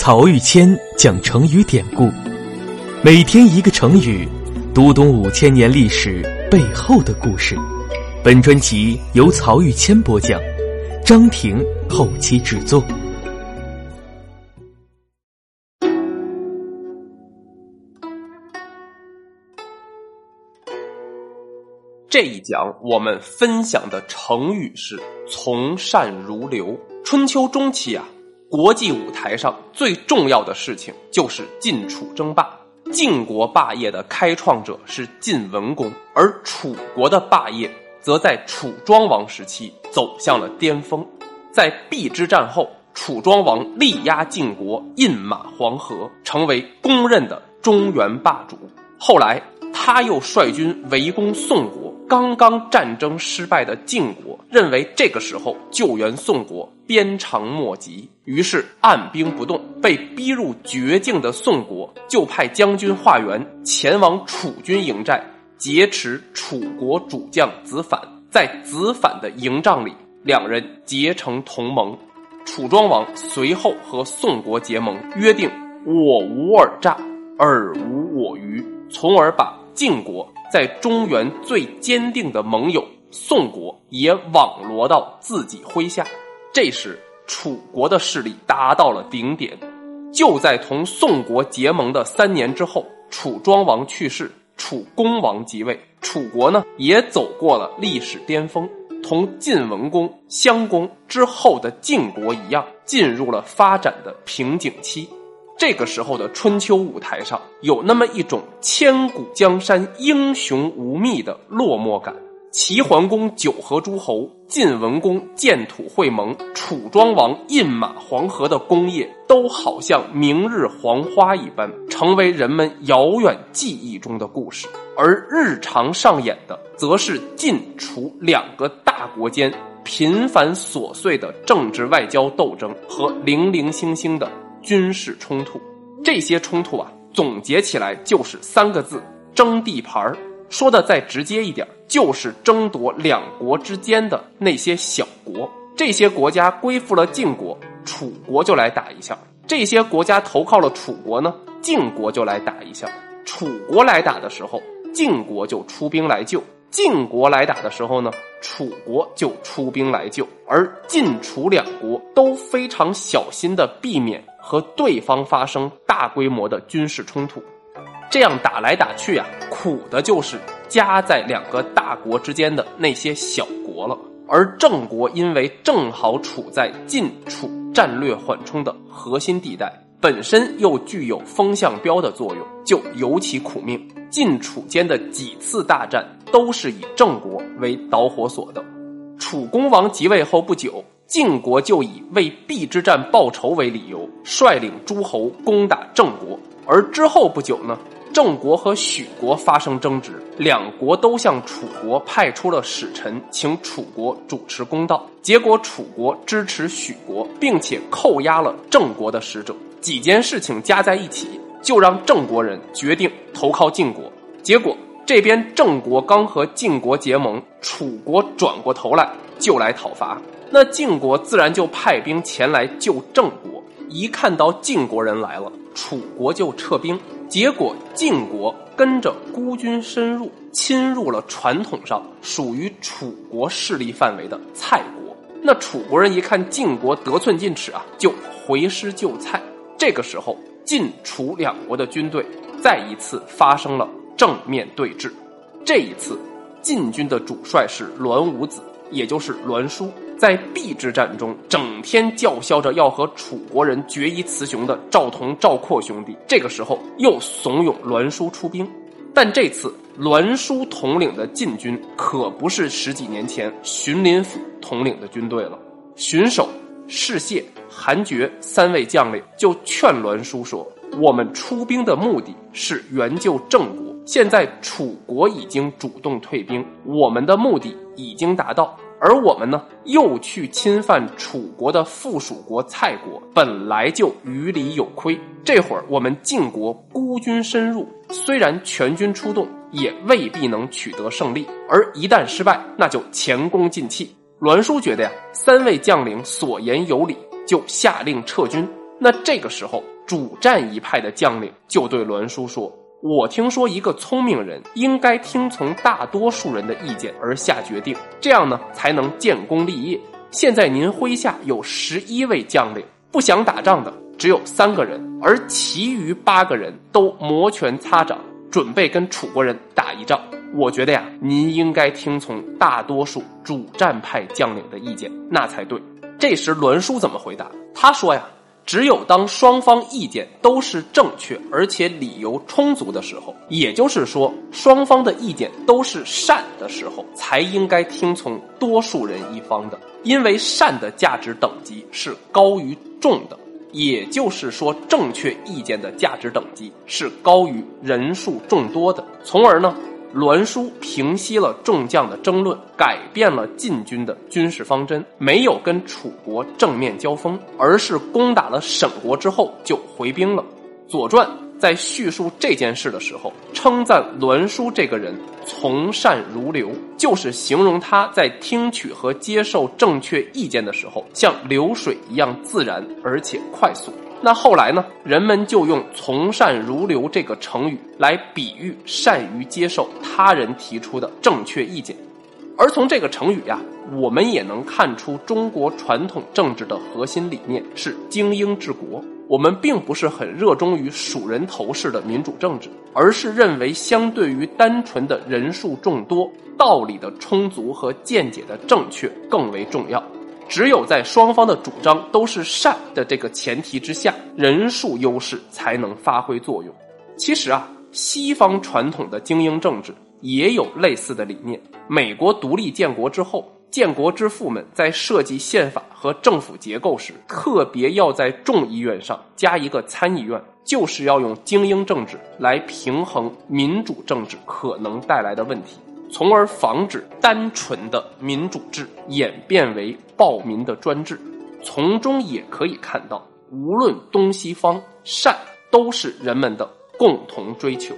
曹玉谦讲成语典故，每天一个成语，读懂五千年历史背后的故事。本专辑由曹玉谦播讲，张婷后期制作。这一讲我们分享的成语是“从善如流”。春秋中期啊。国际舞台上最重要的事情就是晋楚争霸。晋国霸业的开创者是晋文公，而楚国的霸业则在楚庄王时期走向了巅峰。在邲之战后，楚庄王力压晋国，饮马黄河，成为公认的中原霸主。后来，他又率军围攻宋国。刚刚战争失败的晋国认为这个时候救援宋国鞭长莫及，于是按兵不动。被逼入绝境的宋国就派将军华元前往楚军营寨劫持楚国主将子反。在子反的营帐里，两人结成同盟。楚庄王随后和宋国结盟，约定我无尔诈，尔无我虞，从而把晋国。在中原最坚定的盟友宋国也网罗到自己麾下，这时楚国的势力达到了顶点。就在同宋国结盟的三年之后，楚庄王去世，楚公王即位，楚国呢也走过了历史巅峰，同晋文公、襄公之后的晋国一样，进入了发展的瓶颈期。这个时候的春秋舞台上，有那么一种千古江山英雄无觅的落寞感。齐桓公九合诸侯，晋文公建土会盟，楚庄王饮马黄河的功业，都好像明日黄花一般，成为人们遥远记忆中的故事。而日常上演的，则是晋楚两个大国间频繁琐碎的政治外交斗争和零零星星的。军事冲突，这些冲突啊，总结起来就是三个字：争地盘儿。说的再直接一点，就是争夺两国之间的那些小国。这些国家归附了晋国，楚国就来打一下；这些国家投靠了楚国呢，晋国就来打一下。楚国来打的时候，晋国就出兵来救；晋国来打的时候呢，楚国就出兵来救。而晋楚两国都非常小心的避免。和对方发生大规模的军事冲突，这样打来打去啊，苦的就是夹在两个大国之间的那些小国了。而郑国因为正好处在晋楚战略缓冲的核心地带，本身又具有风向标的作用，就尤其苦命。晋楚间的几次大战都是以郑国为导火索的。楚公王即位后不久。晋国就以为邲之战报仇为理由，率领诸侯攻打郑国。而之后不久呢，郑国和许国发生争执，两国都向楚国派出了使臣，请楚国主持公道。结果楚国支持许国，并且扣押了郑国的使者。几件事情加在一起，就让郑国人决定投靠晋国。结果这边郑国刚和晋国结盟，楚国转过头来就来讨伐。那晋国自然就派兵前来救郑国，一看到晋国人来了，楚国就撤兵。结果晋国跟着孤军深入，侵入了传统上属于楚国势力范围的蔡国。那楚国人一看晋国得寸进尺啊，就回师救蔡。这个时候，晋楚两国的军队再一次发生了正面对峙。这一次，晋军的主帅是栾武子，也就是栾书。在邲之战中，整天叫嚣着要和楚国人决一雌雄的赵同、赵括兄弟，这个时候又怂恿栾书出兵。但这次栾书统领的晋军可不是十几年前荀林甫统领的军队了。荀守、士燮、韩厥三位将领就劝栾书说：“我们出兵的目的是援救郑国，现在楚国已经主动退兵，我们的目的已经达到。”而我们呢，又去侵犯楚国的附属国蔡国，本来就于理有亏。这会儿我们晋国孤军深入，虽然全军出动，也未必能取得胜利。而一旦失败，那就前功尽弃。栾书觉得呀，三位将领所言有理，就下令撤军。那这个时候，主战一派的将领就对栾书说：“我听说一个聪明人应该听从大多数人的意见而下决定，这样呢才能建功立业。现在您麾下有十一位将领，不想打仗的只有三个人，而其余八个人都摩拳擦掌，准备跟楚国人打一仗。我觉得呀，您应该听从大多数主战派将领的意见，那才对。”这时栾书怎么回答？他说呀。只有当双方意见都是正确，而且理由充足的时候，也就是说，双方的意见都是善的时候，才应该听从多数人一方的。因为善的价值等级是高于众的，也就是说，正确意见的价值等级是高于人数众多的，从而呢。栾书平息了众将的争论，改变了晋军的军事方针，没有跟楚国正面交锋，而是攻打了沈国之后就回兵了。《左传》在叙述这件事的时候，称赞栾书这个人从善如流，就是形容他在听取和接受正确意见的时候，像流水一样自然而且快速。那后来呢？人们就用“从善如流”这个成语来比喻善于接受他人提出的正确意见。而从这个成语呀，我们也能看出中国传统政治的核心理念是精英治国。我们并不是很热衷于数人头式的民主政治，而是认为相对于单纯的人数众多，道理的充足和见解的正确更为重要。只有在双方的主张都是善的这个前提之下，人数优势才能发挥作用。其实啊，西方传统的精英政治也有类似的理念。美国独立建国之后，建国之父们在设计宪法和政府结构时，特别要在众议院上加一个参议院，就是要用精英政治来平衡民主政治可能带来的问题。从而防止单纯的民主制演变为暴民的专制，从中也可以看到，无论东西方，善都是人们的共同追求。